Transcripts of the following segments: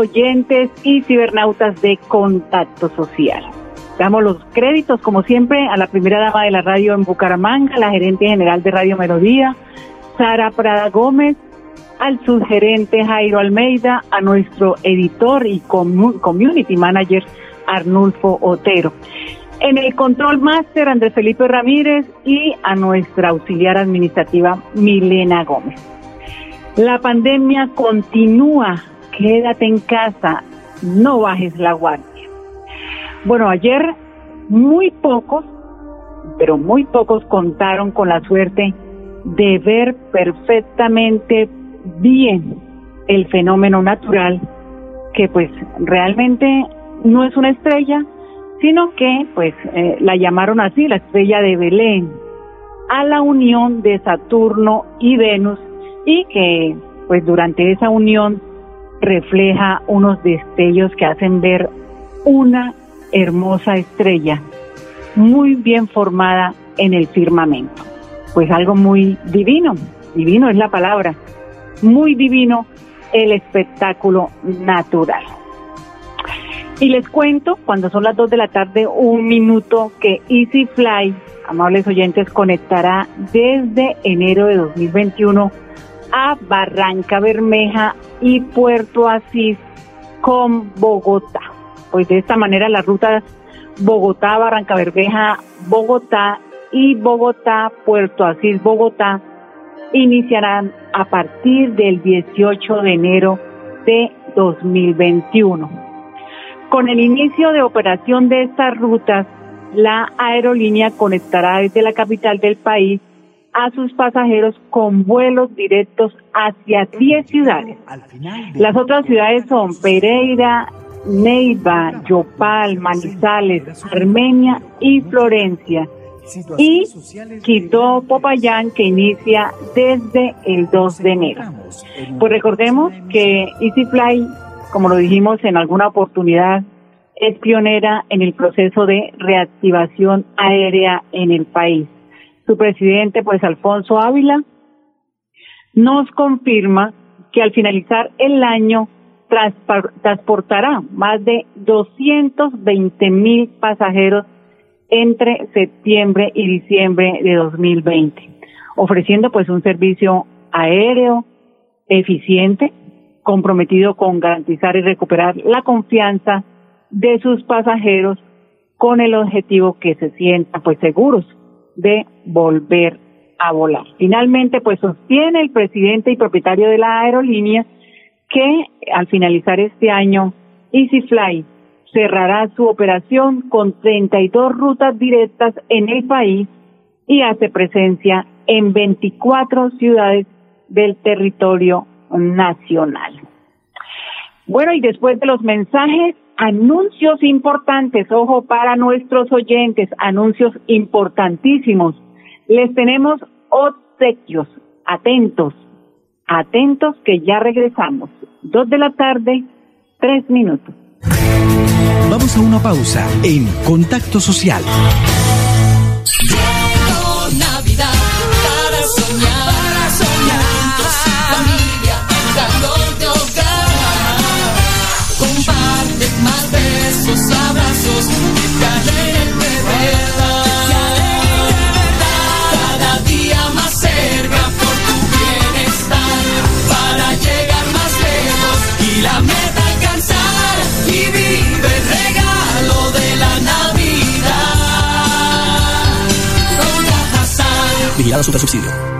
Oyentes y cibernautas de Contacto Social. Damos los créditos, como siempre, a la primera dama de la radio en Bucaramanga, la gerente general de Radio Melodía, Sara Prada Gómez, al subgerente Jairo Almeida, a nuestro editor y community manager Arnulfo Otero. En el control máster Andrés Felipe Ramírez y a nuestra auxiliar administrativa Milena Gómez. La pandemia continúa quédate en casa, no bajes la guardia. Bueno, ayer muy pocos, pero muy pocos contaron con la suerte de ver perfectamente bien el fenómeno natural que pues realmente no es una estrella, sino que pues eh, la llamaron así, la estrella de Belén, a la unión de Saturno y Venus y que pues durante esa unión refleja unos destellos que hacen ver una hermosa estrella muy bien formada en el firmamento. Pues algo muy divino, divino es la palabra, muy divino el espectáculo natural. Y les cuento, cuando son las 2 de la tarde, un minuto que Easy Fly, amables oyentes, conectará desde enero de 2021 a Barranca Bermeja y Puerto Asís con Bogotá. Pues de esta manera las rutas Bogotá, Barranca Bermeja, Bogotá y Bogotá, Puerto Asís, Bogotá iniciarán a partir del 18 de enero de 2021. Con el inicio de operación de estas rutas, la aerolínea conectará desde la capital del país a sus pasajeros con vuelos directos hacia 10 ciudades. Las otras ciudades son Pereira, Neiva, Yopal, Manizales, Armenia y Florencia. Y Quito, Popayán, que inicia desde el 2 de enero. Pues recordemos que EasyFly, como lo dijimos en alguna oportunidad, es pionera en el proceso de reactivación aérea en el país su presidente, pues Alfonso Ávila, nos confirma que al finalizar el año transportará más de 220 mil pasajeros entre septiembre y diciembre de 2020, ofreciendo pues un servicio aéreo eficiente, comprometido con garantizar y recuperar la confianza de sus pasajeros con el objetivo que se sientan pues seguros de volver a volar. Finalmente, pues sostiene el presidente y propietario de la aerolínea que al finalizar este año, EasyFly cerrará su operación con 32 rutas directas en el país y hace presencia en 24 ciudades del territorio nacional. Bueno, y después de los mensajes, anuncios importantes, ojo para nuestros oyentes, anuncios importantísimos. Les tenemos obsequios, atentos, atentos que ya regresamos. Dos de la tarde, tres minutos. Vamos a una pausa en Contacto Social. Besos, abrazos, que alegren de verdad. Cada día más cerca por tu bienestar, para llegar más lejos y la meta alcanzar. Y vive el regalo de la Navidad. Con. Vigilado Super Subsidio.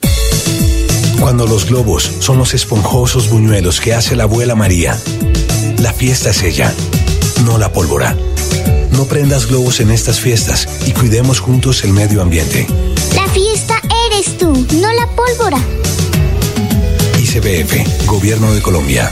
Cuando los globos son los esponjosos buñuelos que hace la abuela María, la fiesta es ella, no la pólvora. No prendas globos en estas fiestas y cuidemos juntos el medio ambiente. La fiesta eres tú, no la pólvora. ICBF, Gobierno de Colombia.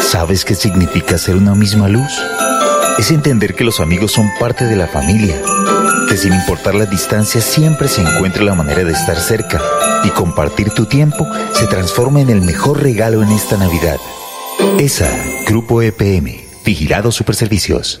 ¿Sabes qué significa ser una misma luz? Es entender que los amigos son parte de la familia, que sin importar las distancias siempre se encuentra la manera de estar cerca y compartir tu tiempo se transforma en el mejor regalo en esta Navidad. ESA, Grupo EPM, Vigilado Superservicios.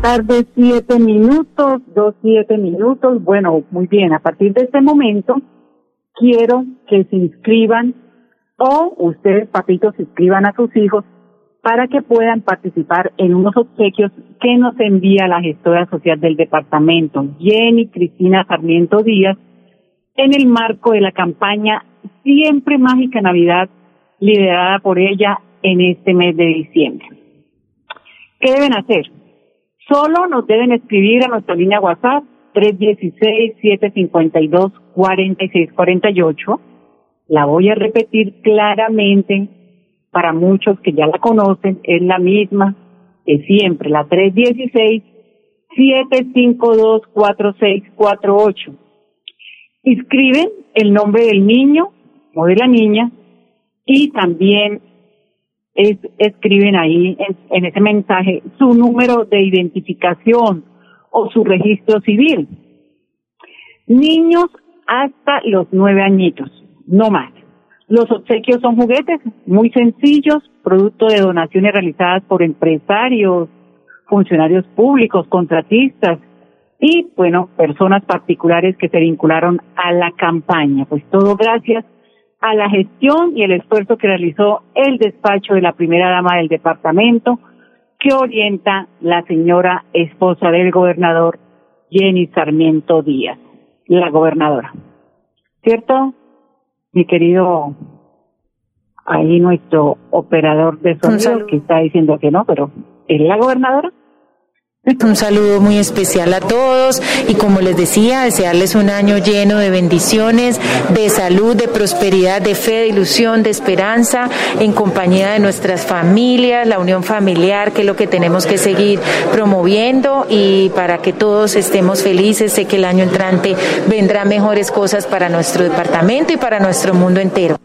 Tarde, siete minutos, dos, siete minutos. Bueno, muy bien. A partir de este momento, quiero que se inscriban o ustedes, papitos, se inscriban a sus hijos para que puedan participar en unos obsequios que nos envía la gestora social del departamento, Jenny Cristina Sarmiento Díaz, en el marco de la campaña Siempre Mágica Navidad, liderada por ella en este mes de diciembre. ¿Qué deben hacer? Solo nos deben escribir a nuestra línea WhatsApp 316-752-4648. La voy a repetir claramente para muchos que ya la conocen, es la misma de siempre, la 316-752-4648. Inscriben el nombre del niño o de la niña y también es, escriben ahí en, ese mensaje su número de identificación o su registro civil. Niños hasta los nueve añitos, no más. Los obsequios son juguetes muy sencillos, producto de donaciones realizadas por empresarios, funcionarios públicos, contratistas y, bueno, personas particulares que se vincularon a la campaña. Pues todo gracias a la gestión y el esfuerzo que realizó el despacho de la primera dama del departamento, que orienta la señora esposa del gobernador, Jenny Sarmiento Díaz, la gobernadora. ¿Cierto? Mi querido, ahí nuestro operador de sonido que está diciendo que no, pero ¿es la gobernadora? Un saludo muy especial a todos y como les decía, desearles un año lleno de bendiciones, de salud, de prosperidad, de fe, de ilusión, de esperanza, en compañía de nuestras familias, la unión familiar, que es lo que tenemos que seguir promoviendo y para que todos estemos felices. Sé que el año entrante vendrá mejores cosas para nuestro departamento y para nuestro mundo entero.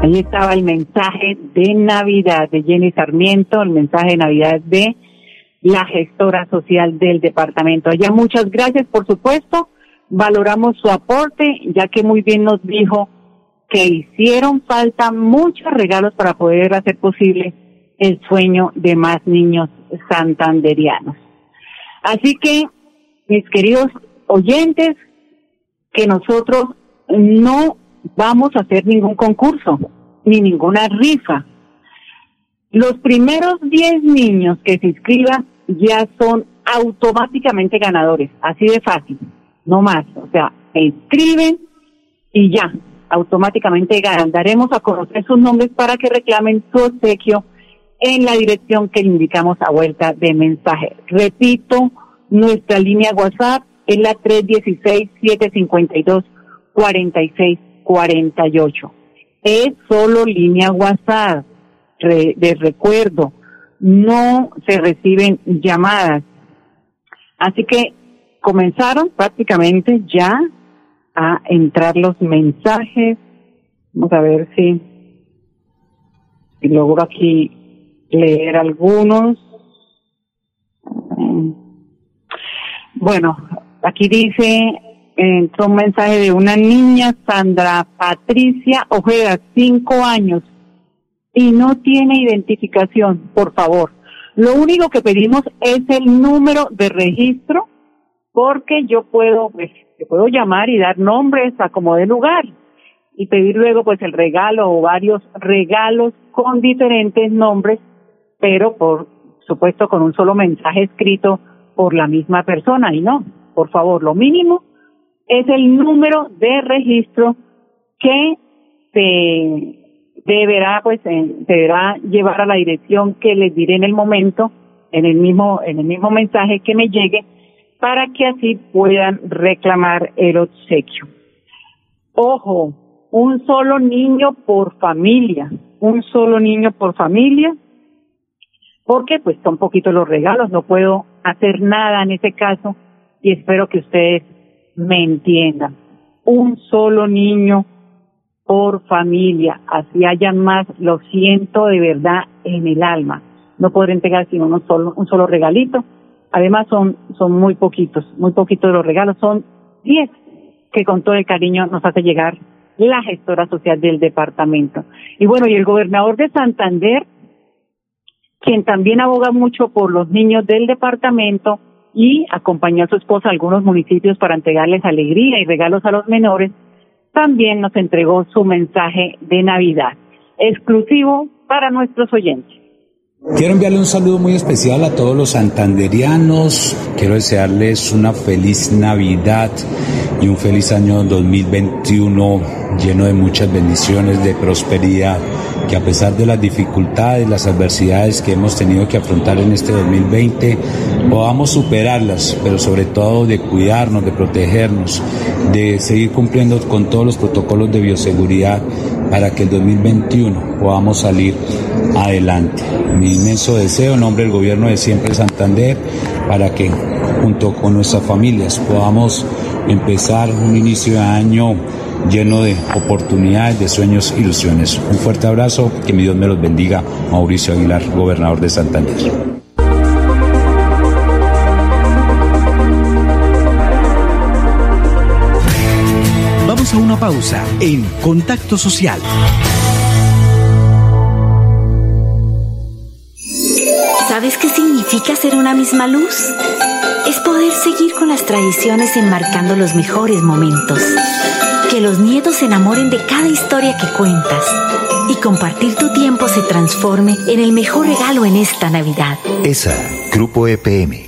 Ahí estaba el mensaje de Navidad de Jenny Sarmiento, el mensaje de Navidad de la gestora social del departamento. Allá muchas gracias, por supuesto. Valoramos su aporte, ya que muy bien nos dijo que hicieron falta muchos regalos para poder hacer posible el sueño de más niños santanderianos. Así que, mis queridos oyentes, que nosotros no vamos a hacer ningún concurso ni ninguna rifa. Los primeros 10 niños que se inscriban ya son automáticamente ganadores, así de fácil, no más. O sea, se inscriben y ya, automáticamente ganan. Daremos a conocer sus nombres para que reclamen su obsequio en la dirección que le indicamos a vuelta de mensaje. Repito, nuestra línea WhatsApp es la 316-752-4648. Es solo línea WhatsApp. de recuerdo, no se reciben llamadas. Así que comenzaron prácticamente ya a entrar los mensajes. Vamos a ver si, si logro aquí leer algunos. Bueno, aquí dice, entró un mensaje de una niña, Sandra Patricia Ojeda, cinco años, y no tiene identificación, por favor. Lo único que pedimos es el número de registro, porque yo puedo, pues, puedo llamar y dar nombres a como de lugar y pedir luego, pues, el regalo o varios regalos con diferentes nombres, pero por supuesto con un solo mensaje escrito por la misma persona y no, por favor, lo mínimo es el número de registro que se deberá pues se deberá llevar a la dirección que les diré en el momento en el mismo en el mismo mensaje que me llegue para que así puedan reclamar el obsequio. Ojo, un solo niño por familia, un solo niño por familia, porque pues son poquitos los regalos, no puedo hacer nada en ese caso y espero que ustedes me entiendan. Un solo niño por familia, así hayan más, lo siento de verdad en el alma. No podré entregar sino un solo, un solo regalito. Además son, son muy poquitos, muy poquitos los regalos, son diez que con todo el cariño nos hace llegar la gestora social del departamento. Y bueno, y el gobernador de Santander quien también aboga mucho por los niños del departamento y acompañó a su esposa a algunos municipios para entregarles alegría y regalos a los menores, también nos entregó su mensaje de Navidad, exclusivo para nuestros oyentes. Quiero enviarle un saludo muy especial a todos los santanderianos. Quiero desearles una feliz Navidad y un feliz año 2021 lleno de muchas bendiciones, de prosperidad que a pesar de las dificultades, las adversidades que hemos tenido que afrontar en este 2020, podamos superarlas, pero sobre todo de cuidarnos, de protegernos, de seguir cumpliendo con todos los protocolos de bioseguridad para que el 2021 podamos salir adelante. Mi inmenso deseo en nombre del gobierno de Siempre Santander para que junto con nuestras familias podamos empezar un inicio de año lleno de oportunidades, de sueños, ilusiones. Un fuerte abrazo, que mi Dios me los bendiga. Mauricio Aguilar, gobernador de Santander. Vamos a una pausa en Contacto Social. ¿Sabes qué significa ser una misma luz? Es poder seguir con las tradiciones enmarcando los mejores momentos que los nietos se enamoren de cada historia que cuentas y compartir tu tiempo se transforme en el mejor regalo en esta Navidad. ESA, Grupo EPM.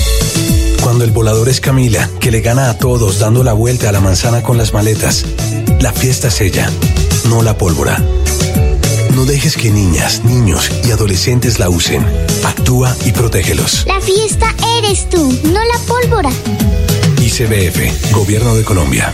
Cuando el volador es Camila, que le gana a todos dando la vuelta a la manzana con las maletas. La fiesta es ella, no la pólvora. No dejes que niñas, niños y adolescentes la usen. Actúa y protégelos. La fiesta eres tú, no la pólvora. ICBF, Gobierno de Colombia.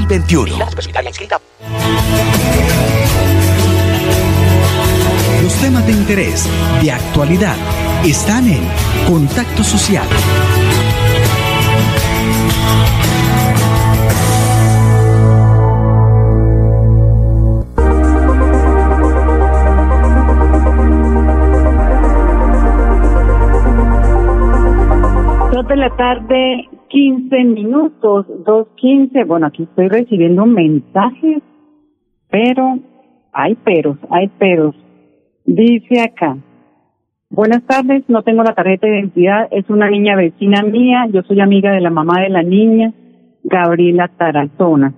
2021. Los temas de interés, de actualidad, están en Contacto Social. De la tarde, 15 minutos, 2.15. Bueno, aquí estoy recibiendo mensajes, pero hay peros, hay peros. Dice acá, buenas tardes, no tengo la tarjeta de identidad, es una niña vecina mía, yo soy amiga de la mamá de la niña, Gabriela Tarazona.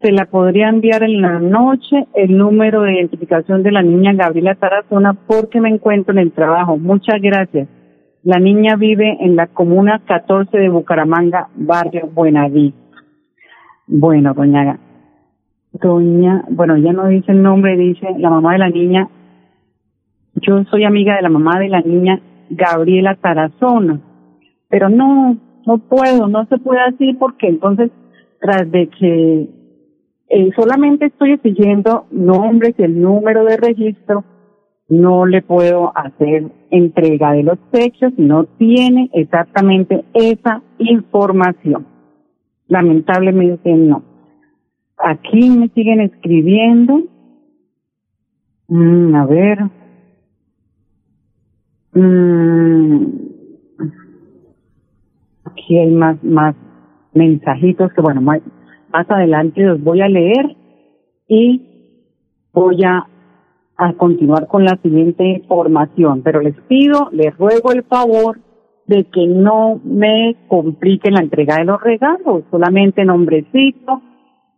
Se la podría enviar en la noche el número de identificación de la niña Gabriela Tarazona porque me encuentro en el trabajo. Muchas gracias. La niña vive en la comuna 14 de Bucaramanga, barrio Buenavista. Bueno, doña, doña, bueno, ya no dice el nombre, dice la mamá de la niña. Yo soy amiga de la mamá de la niña Gabriela Tarazona, pero no, no puedo, no se puede así porque entonces, tras de que eh, solamente estoy exigiendo nombres y el número de registro, no le puedo hacer entrega de los hechos no tiene exactamente esa información. Lamentablemente no. Aquí me siguen escribiendo. Mm, a ver. Mm, aquí hay más, más mensajitos que bueno, más adelante los voy a leer y voy a a continuar con la siguiente información, pero les pido, les ruego el favor de que no me compliquen la entrega de los regalos, solamente nombrecito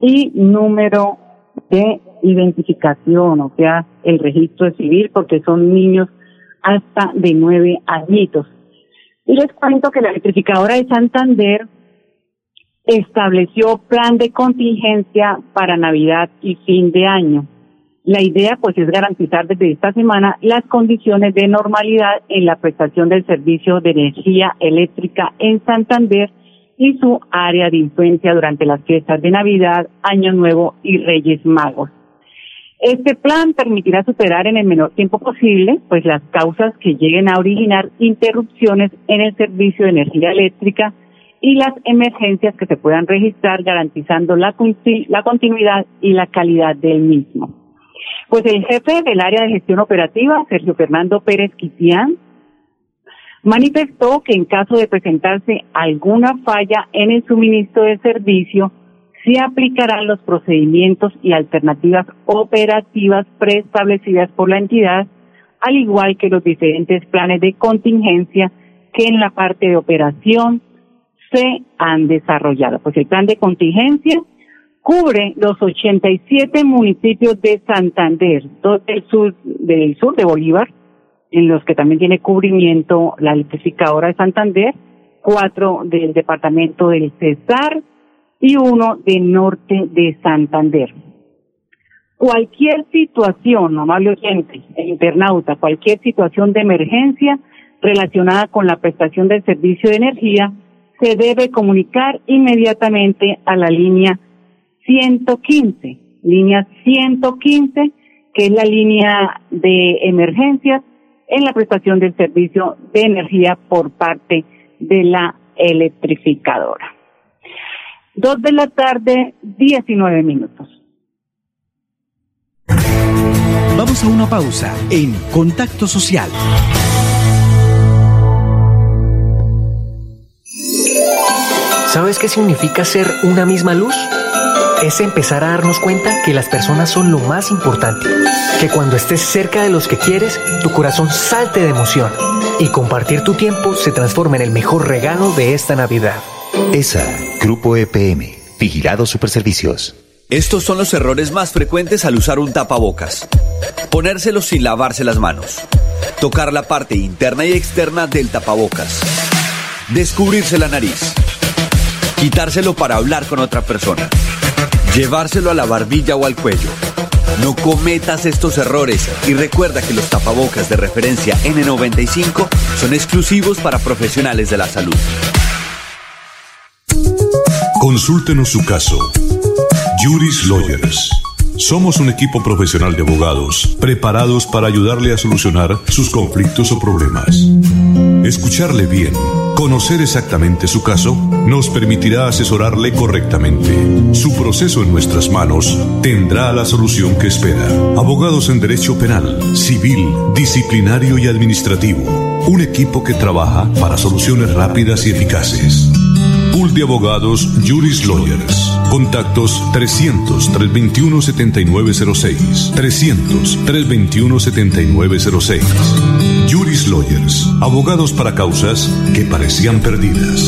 y número de identificación, o sea, el registro civil, porque son niños hasta de nueve añitos. Y les cuento que la electrificadora de Santander estableció plan de contingencia para Navidad y fin de año. La idea pues es garantizar desde esta semana las condiciones de normalidad en la prestación del servicio de energía eléctrica en Santander y su área de influencia durante las fiestas de Navidad, Año Nuevo y Reyes Magos. Este plan permitirá superar en el menor tiempo posible pues las causas que lleguen a originar interrupciones en el servicio de energía eléctrica y las emergencias que se puedan registrar garantizando la, la continuidad y la calidad del mismo. Pues el jefe del área de gestión operativa, Sergio Fernando Pérez Quitián, manifestó que en caso de presentarse alguna falla en el suministro de servicio, se aplicarán los procedimientos y alternativas operativas preestablecidas por la entidad, al igual que los diferentes planes de contingencia que en la parte de operación se han desarrollado. Pues el plan de contingencia cubre los 87 municipios de Santander, dos del sur, del sur de Bolívar, en los que también tiene cubrimiento la electrificadora de Santander, cuatro del departamento del Cesar y uno del norte de Santander. Cualquier situación, amable oyente e internauta, cualquier situación de emergencia relacionada con la prestación del servicio de energía, se debe comunicar inmediatamente a la línea 115, línea 115, que es la línea de emergencias en la prestación del servicio de energía por parte de la electrificadora. Dos de la tarde, 19 minutos. Vamos a una pausa en Contacto Social. ¿Sabes qué significa ser una misma luz? Es empezar a darnos cuenta que las personas son lo más importante. Que cuando estés cerca de los que quieres, tu corazón salte de emoción y compartir tu tiempo se transforma en el mejor regalo de esta Navidad. ESA, Grupo EPM, Vigilado Superservicios. Estos son los errores más frecuentes al usar un tapabocas. Ponérselo sin lavarse las manos. Tocar la parte interna y externa del tapabocas. Descubrirse la nariz. Quitárselo para hablar con otra persona llevárselo a la barbilla o al cuello. No cometas estos errores y recuerda que los tapabocas de referencia N95 son exclusivos para profesionales de la salud. Consúltenos su caso Juris Lawyers. Somos un equipo profesional de abogados preparados para ayudarle a solucionar sus conflictos o problemas. Escucharle bien, conocer exactamente su caso, nos permitirá asesorarle correctamente. Su proceso en nuestras manos tendrá la solución que espera. Abogados en Derecho Penal, Civil, Disciplinario y Administrativo. Un equipo que trabaja para soluciones rápidas y eficaces. Pool de abogados Juris Lawyers. Contactos 300-321-7906. 300-321-7906. Juris Lawyers. Abogados para causas que parecían perdidas.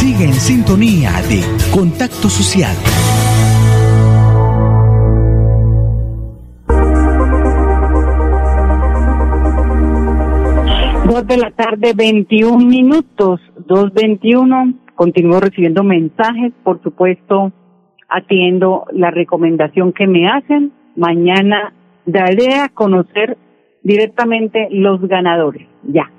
Sigue en sintonía de Contacto Social. De la tarde, 21 minutos, 2.21. Continúo recibiendo mensajes, por supuesto, atiendo la recomendación que me hacen. Mañana daré a conocer directamente los ganadores, ya.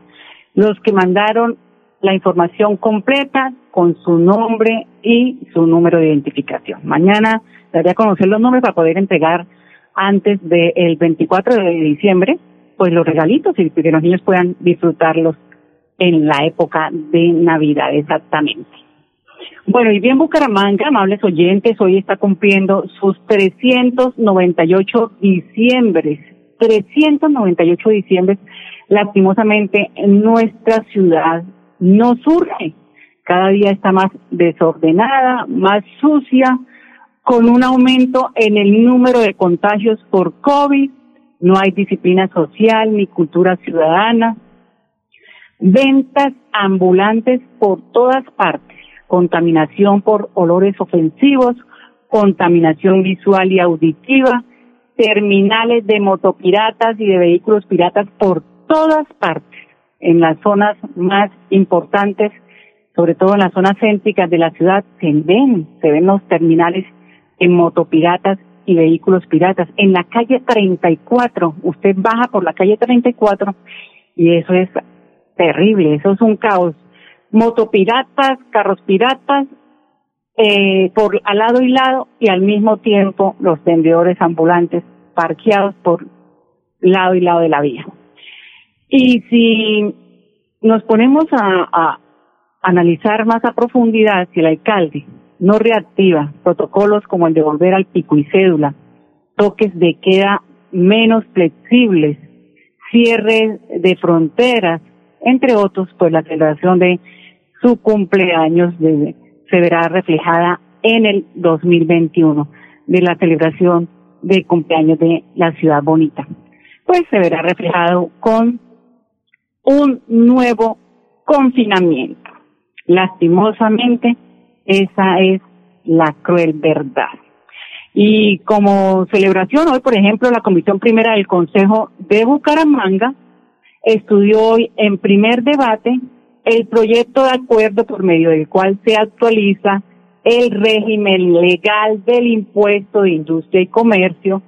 Los que mandaron la información completa con su nombre y su número de identificación. Mañana daré a conocer los nombres para poder entregar antes del 24 de diciembre pues los regalitos y que los niños puedan disfrutarlos en la época de Navidad exactamente. Bueno, y bien Bucaramanga, amables oyentes, hoy está cumpliendo sus 398 diciembres, 398 diciembres, lastimosamente en nuestra ciudad no surge, cada día está más desordenada, más sucia, con un aumento en el número de contagios por COVID, no hay disciplina social ni cultura ciudadana, ventas ambulantes por todas partes, contaminación por olores ofensivos, contaminación visual y auditiva, terminales de motopiratas y de vehículos piratas por todas partes, en las zonas más importantes, sobre todo en las zonas céntricas de la ciudad, se ven, se ven los terminales en motopiratas y vehículos piratas. En la calle 34, usted baja por la calle 34 y eso es terrible, eso es un caos. Motopiratas, carros piratas, eh, por al lado y lado y al mismo tiempo los vendedores ambulantes parqueados por lado y lado de la vía. Y si nos ponemos a, a analizar más a profundidad si el alcalde no reactiva protocolos como el de volver al pico y cédula, toques de queda menos flexibles, cierre de fronteras, entre otros, pues la celebración de su cumpleaños de, se verá reflejada en el 2021 de la celebración de cumpleaños de la ciudad bonita. Pues se verá reflejado con un nuevo confinamiento. Lastimosamente, esa es la cruel verdad. Y como celebración, hoy, por ejemplo, la Comisión Primera del Consejo de Bucaramanga estudió hoy en primer debate el proyecto de acuerdo por medio del cual se actualiza el régimen legal del impuesto de industria y comercio,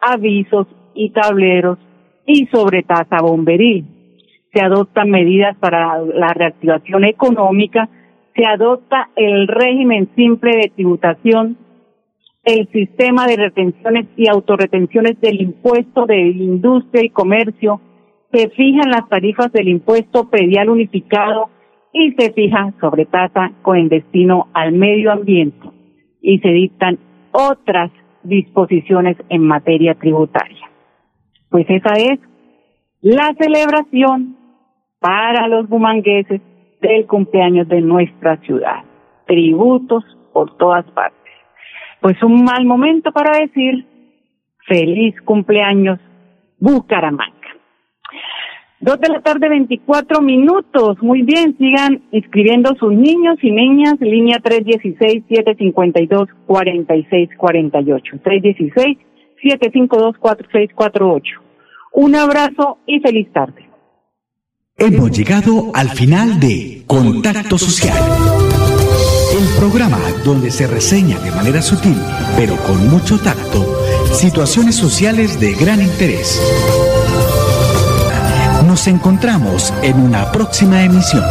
avisos y tableros y sobre tasa bomberil. Se adoptan medidas para la reactivación económica se adopta el régimen simple de tributación, el sistema de retenciones y autorretenciones del impuesto de industria y comercio, se fijan las tarifas del impuesto predial unificado y se fija sobre tasa con el destino al medio ambiente y se dictan otras disposiciones en materia tributaria. Pues esa es la celebración para los bumangueses del cumpleaños de nuestra ciudad. Tributos por todas partes. Pues un mal momento para decir feliz cumpleaños Bucaramanga. Dos de la tarde, 24 minutos. Muy bien, sigan inscribiendo sus niños y niñas. Línea 316-752-4648. 316-752-4648. Un abrazo y feliz tarde. Hemos llegado al final de Contacto Social. El programa donde se reseña de manera sutil, pero con mucho tacto, situaciones sociales de gran interés. Nos encontramos en una próxima emisión.